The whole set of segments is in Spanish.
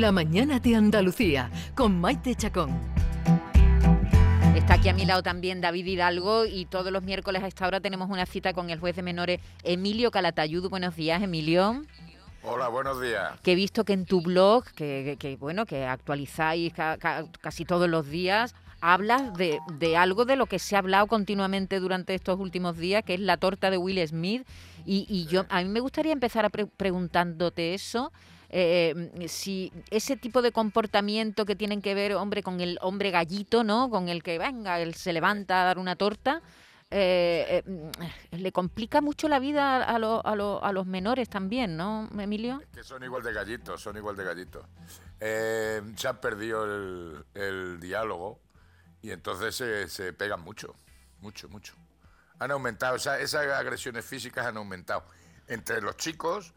La mañana de Andalucía con Maite Chacón. Está aquí a mi lado también David Hidalgo y todos los miércoles a esta hora tenemos una cita con el juez de menores Emilio Calatayud. Buenos días, Emilio. Hola, buenos días. Que he visto que en tu blog, que, bueno, que actualizáis casi todos los días, hablas de, algo de lo que se ha hablado continuamente durante estos últimos días, que es la torta de Will Smith. Y, yo a mí me gustaría empezar a preguntándote eso. Eh, si ese tipo de comportamiento que tienen que ver, hombre, con el hombre gallito, ¿no? Con el que, venga, él se levanta a dar una torta, eh, eh, le complica mucho la vida a, a, los menores también, ¿no, Emilio? que son igual de gallitos, son igual de gallitos. se han perdido el, diálogo y entonces se, se, pegan mucho, mucho, mucho. Han aumentado, o sea, esas agresiones físicas han aumentado entre los chicos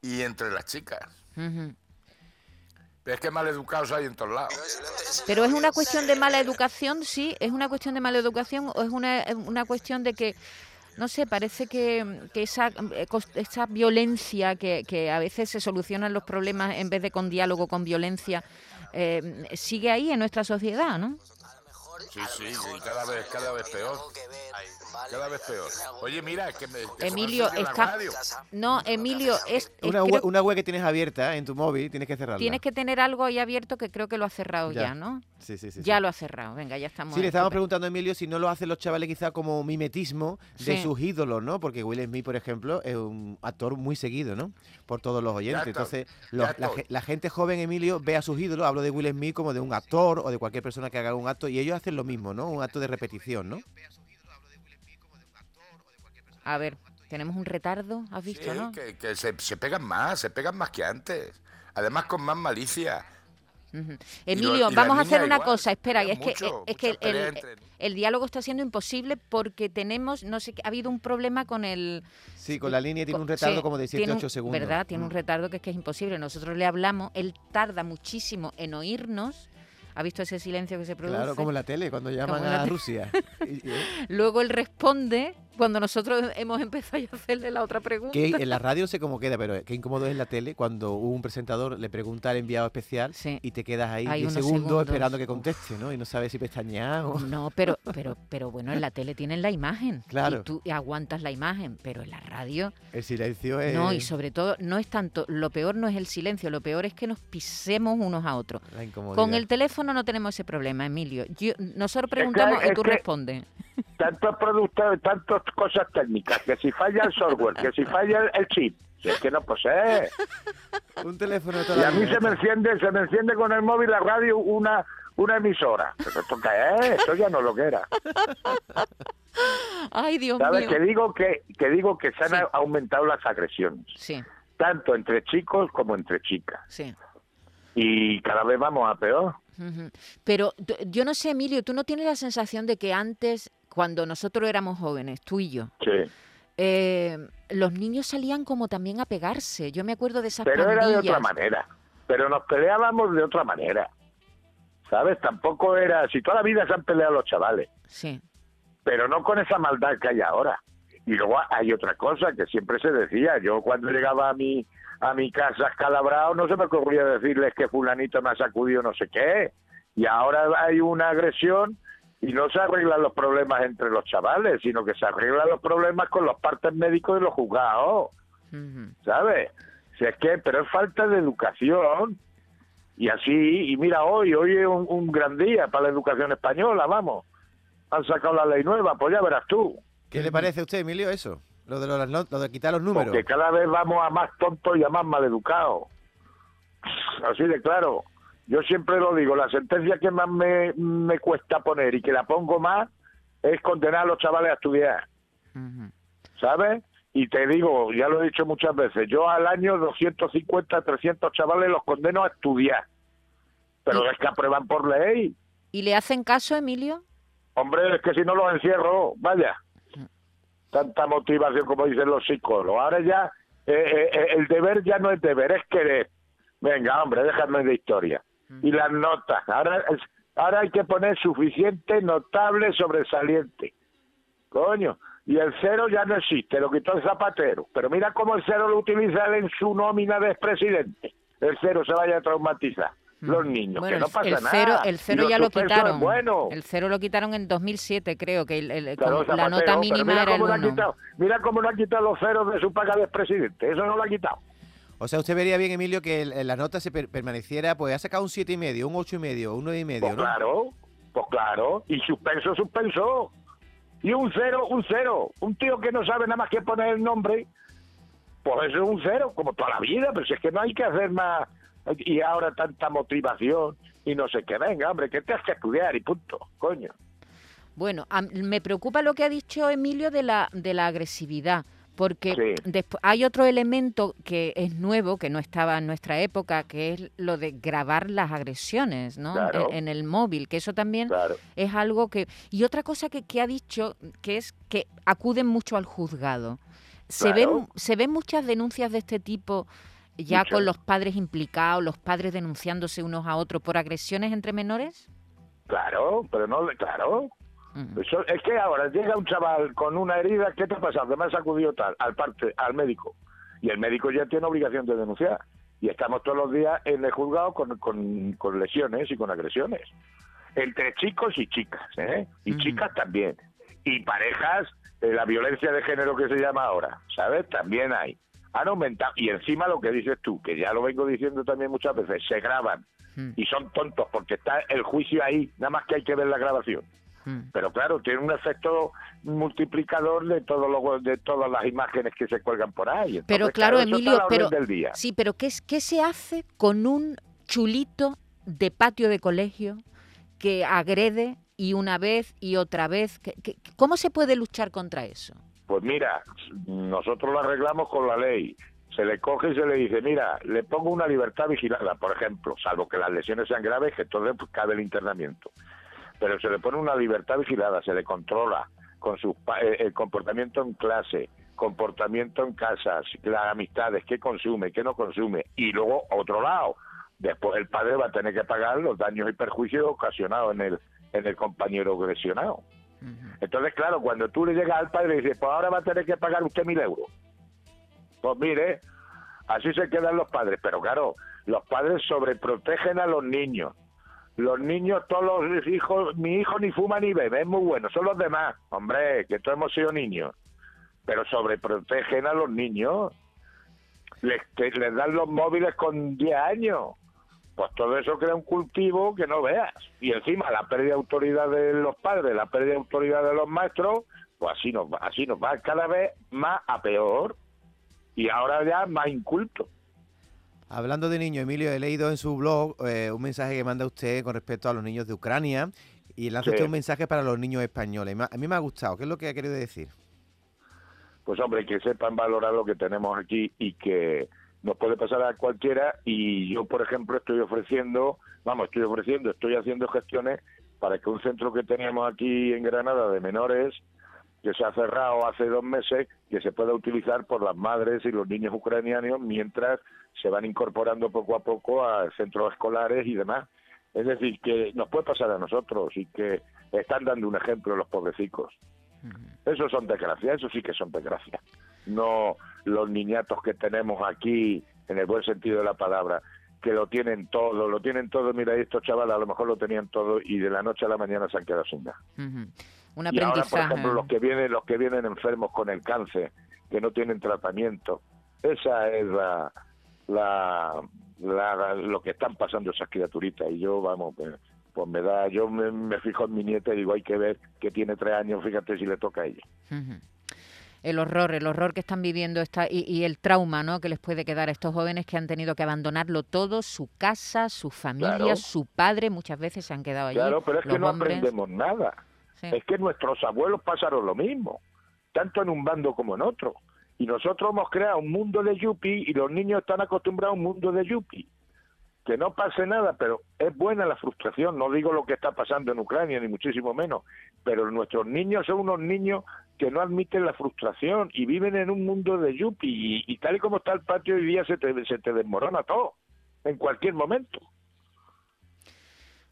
y entre las chicas. Pero es que mal educados hay en todos lados. Pero es una cuestión de mala educación, sí, es una cuestión de mala educación o es una, una cuestión de que, no sé, parece que, que esa, esa violencia que, que, a veces se solucionan los problemas en vez de con diálogo, con violencia, eh, sigue ahí en nuestra sociedad, ¿no? Sí, sí, cada vez, cada vez peor. Cada vez peor. Oye, mira, que me. Emilio, está. No, Emilio, es. una, web, una, web, que tienes abierta en tu móvil, tienes que cerrarla. Tienes que tener algo ahí abierto que creo que lo ha cerrado ya, ¿no? Sí, sí, sí. Ya lo ha cerrado. Venga, ya estamos. Sí, le estábamos preguntando a Emilio si no lo hacen los chavales quizá como mimetismo de sus ídolos, ¿no? Porque Will Smith, por ejemplo, es un actor muy seguido, ¿no? Por todos los oyentes. Entonces, la, la, gente joven, Emilio, ve a sus ídolos, hablo de Will Smith como de un actor o de cualquier persona que haga un acto, y ellos hacen lo mismo, ¿no? Un acto de repetición, ¿no? A ver, tenemos un retardo, ¿has visto, no? Que, que se, pegan más, se pegan más que antes. Además con más malicia. Emilio, vamos a hacer una cosa, espera, es que, es que el, diálogo está siendo imposible porque tenemos, no sé, ha habido un problema con el... Sí, con la línea tiene un retardo como de 7, 8 segundos. ¿Verdad? Tiene un mm. retardo que es que es imposible. Nosotros le hablamos, él tarda muchísimo en oírnos ¿Ha visto ese silencio que se produce? Claro, como en la tele, cuando llaman a Rusia. Luego él responde cuando nosotros hemos empezado a hacerle la otra pregunta. Que en la radio sé cómo queda, pero qué incómodo es en la tele cuando un presentador le pregunta al enviado especial y te quedas ahí 10 segundos, esperando que conteste, ¿no? Y no sabes si pestañear o... No, pero, pero, pero bueno, en la tele tienen la imagen. Claro. Y tú aguantas la imagen, pero en la radio... El silencio es... No, y sobre todo, no es tanto... Lo peor no es el silencio, lo peor es que nos pisemos unos a otros. La incomodidad. Con el teléfono no tenemos ese problema, Emilio. nosotros preguntamos y tú respondes. Tantos productos, tantas cosas técnicas, que si falla el software, que si falla el chip, es que no posee. Un teléfono Y a mí se me enciende, se me enciende con el móvil la radio una una emisora. ¿Pero esto qué es? Esto ya no lo que era. Ay, Dios ¿Sabes? Que digo que, que digo que se han aumentado las agresiones. Sí. Tanto entre chicos como entre chicas. Sí. Y cada vez vamos a peor. Pero yo no sé, Emilio, ¿tú no tienes la sensación de que antes, cuando nosotros éramos jóvenes, tú y yo, eh, los niños salían como también a pegarse? Yo me acuerdo de esas Pero era de otra manera. Pero nos peleábamos de otra manera. ¿Sabes? Tampoco era... Si toda la vida se han peleado los chavales. Sí. Pero no con esa maldad que hay ahora. Y luego hay otra cosa que siempre se decía. Yo cuando llegaba a mi a mi casa escalabrado, no se me ocurría decirles que fulanito me ha sacudido no sé qué. Y ahora hay una agresión y no se arreglan los problemas entre los chavales, sino que se arreglan los problemas con los partes médicos y los juzgados. ¿Sabes? Si es que, pero es falta de educación. Y así, y mira, hoy, hoy es un, un gran día para la educación española, vamos. Han sacado la ley nueva, pues ya verás tú. ¿Qué le parece a usted, Emilio, eso? Lo de, los, lo de quitar los números. Porque cada vez vamos a más tontos y a más maleducados. Así de claro. Yo siempre lo digo, la sentencia que más me, me cuesta poner y que la pongo más es condenar a los chavales a estudiar. ¿Sabes? Y te digo, ya lo he dicho muchas veces, yo al año 250, 300 chavales los condeno a estudiar. Pero es que aprueban por ley. ¿Y le hacen caso, Emilio? Hombre, es que si no los encierro, vaya tanta motivación como dicen los psicólogos. Ahora ya eh, eh, eh, el deber ya no es deber, es querer. Venga, hombre, déjame de historia. Y las notas. Ahora, ahora hay que poner suficiente, notable, sobresaliente. Coño. Y el cero ya no existe, lo quitó el zapatero. Pero mira cómo el cero lo utiliza en su nómina de expresidente. el cero se vaya a traumatizar los niños, que no pasa el cero, El cero ya lo quitaron. Bueno. El cero lo quitaron en 2007, creo, que la nota mínima era el uno. mira cómo no ha quitado los ceros de su paga de presidente, eso no lo ha quitado. O sea, usted vería bien, Emilio, que la nota se permaneciera, pues ha sacado un siete y medio, un ocho y medio, un nueve y medio, pues claro, pues claro, y suspenso, suspenso. Y un cero, un cero. Un tío que no sabe nada más que poner el nombre, pues eso es un cero, como toda la vida, pero si es que no hay que hacer más y ahora tanta motivación y no sé qué, venga, hombre, que te has que estudiar y punto, coño. Bueno, me preocupa lo que ha dicho Emilio de la, de la agresividad, porque hay otro elemento que es nuevo, que no estaba en nuestra época, que es lo de grabar las agresiones ¿no? En, el móvil, que eso también es algo que... Y otra cosa que, que ha dicho, que es que acuden mucho al juzgado. Se, ven, se ven muchas denuncias de este tipo ya con los padres implicados, los padres denunciándose unos a otros por agresiones entre menores? Claro, pero no, claro. Es que ahora llega un chaval con una herida, ¿qué te ha pasado? me ha sacudido tal, al parte, al médico. Y el médico ya tiene obligación de denunciar. Y estamos todos los días en el juzgado con, con, lesiones y con agresiones. Entre chicos y chicas, ¿eh? Y chicas también. Y parejas, eh, la violencia de género que se llama ahora, ¿sabes? También hay han aumentado. Y encima lo que dices tú, que ya lo vengo diciendo también muchas veces, se graban y son tontos porque está el juicio ahí, nada más que hay que ver la grabación. Hmm. Pero claro, tiene un efecto multiplicador de todo lo, de todas las imágenes que se cuelgan por ahí. pero claro, Emilio, pero sí, pero ¿qué, ¿qué se hace con un chulito de patio de colegio que agrede y una vez y otra vez? ¿Cómo se puede luchar contra eso? Pues mira, nosotros lo arreglamos con la ley. Se le coge y se le dice, mira, le pongo una libertad vigilada, por ejemplo, salvo que las lesiones sean graves, que entonces pues, cabe el internamiento. Pero se le pone una libertad vigilada, se le controla con su eh, el comportamiento en clase, comportamiento en casa, las amistades, qué consume, qué no consume. Y luego, otro lado, después el padre va a tener que pagar los daños y perjuicios ocasionados en el, en el compañero agresionado. Entonces, claro, cuando tú le llegas al padre y dices, pues ahora va a tener que pagar usted mil euros. Pues mire, así se quedan los padres. Pero claro, los padres sobreprotegen a los niños. Los niños, todos los hijos, mi hijo ni fuma ni bebe, es muy bueno. Son los demás, hombre, que todos hemos sido niños. Pero sobreprotegen a los niños. Les, les dan los móviles con 10 años pues todo eso crea un cultivo que no veas. Y encima la pérdida de autoridad de los padres, la pérdida de autoridad de los maestros, pues así nos va, así nos va cada vez más a peor y ahora ya más inculto. Hablando de niños, Emilio, he leído en su blog eh, un mensaje que manda usted con respecto a los niños de Ucrania y lanza usted un mensaje para los niños españoles. A mí me ha gustado. ¿Qué es lo que ha querido decir? Pues hombre, que sepan valorar lo que tenemos aquí y que nos puede pasar a cualquiera y yo, por ejemplo, estoy ofreciendo, vamos, estoy ofreciendo, estoy haciendo gestiones para que un centro que teníamos aquí en Granada de menores, que se ha cerrado hace dos meses, que se pueda utilizar por las madres y los niños ucranianos mientras se van incorporando poco a poco a centros escolares y demás. Es decir, que nos puede pasar a nosotros y que están dando un ejemplo los pobrecicos. Eso son desgracias, eso sí que son desgracias. No los niñatos que tenemos aquí, en el buen sentido de la palabra, que lo tienen todo, lo tienen todo. Mira, estos chavales a lo mejor lo tenían todo y de la noche a la mañana se han quedado sin nada. Y ahora, por ejemplo, los que vienen, los que vienen enfermos con el cáncer, que no tienen tratamiento, esa es la, la, lo que están pasando esas criaturitas. Y yo, vamos, pues, pues me da, yo me, fijo en mi nieta y digo, hay que ver que tiene tres años, fíjate si le toca a ella. El horror, el horror que están viviendo esta, y, el trauma ¿no? que les puede quedar a estos jóvenes que han tenido que abandonarlo todo, su casa, su familia, su padre, muchas veces se han quedado allí. Claro, pero es que no aprendemos nada. Es que nuestros abuelos pasaron lo mismo, tanto en un bando como en otro. Y nosotros hemos creado un mundo de yuppie y los niños están acostumbrados a un mundo de yuppie que no pase nada, pero es buena la frustración, no digo lo que está pasando en Ucrania, ni muchísimo menos, pero nuestros niños son unos niños que no admiten la frustración y viven en un mundo de yupi y, tal y como está el patio hoy día se te, se te desmorona todo, en cualquier momento.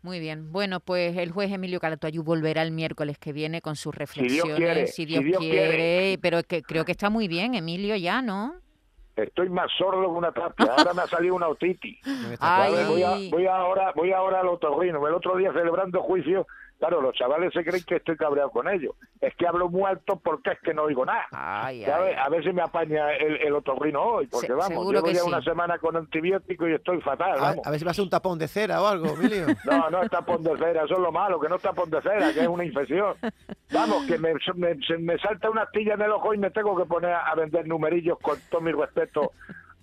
Muy bien. Bueno, pues el juez Emilio Calatoyú volverá el miércoles que viene con sus reflexiones, si Dios, quiere, pero que, creo que está muy bien, Emilio, ya, ¿no? Estoy más sordo que una tapia. Ahora me ha salido una otitis. Voy, a, voy, ahora, voy ahora al otorrino. El otro día celebrando juicio Claro, los chavales se creen que estoy cabreado con ellos. Es que hablo muy alto porque es que no oigo nada. A ver si me apaña el, el otorrino hoy, porque vamos, llevo ya una semana con antibiótico y estoy fatal, vamos. A, ver si me hace un tapón de cera o algo, Emilio. no, no es tapón de cera, eso es lo malo, que no es tapón de cera, que es una infección. Vamos, que me, me, salta una astilla en el ojo y me tengo que poner a vender numerillos con todo mi respeto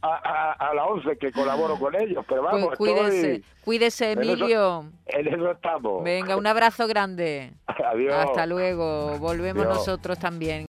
a, a, la ONCE que colaboro con ellos, pero pues vamos, cuídese, cuídese Emilio. En eso, estamos. Venga, un abrazo grande. Adiós. Hasta luego. Volvemos nosotros también.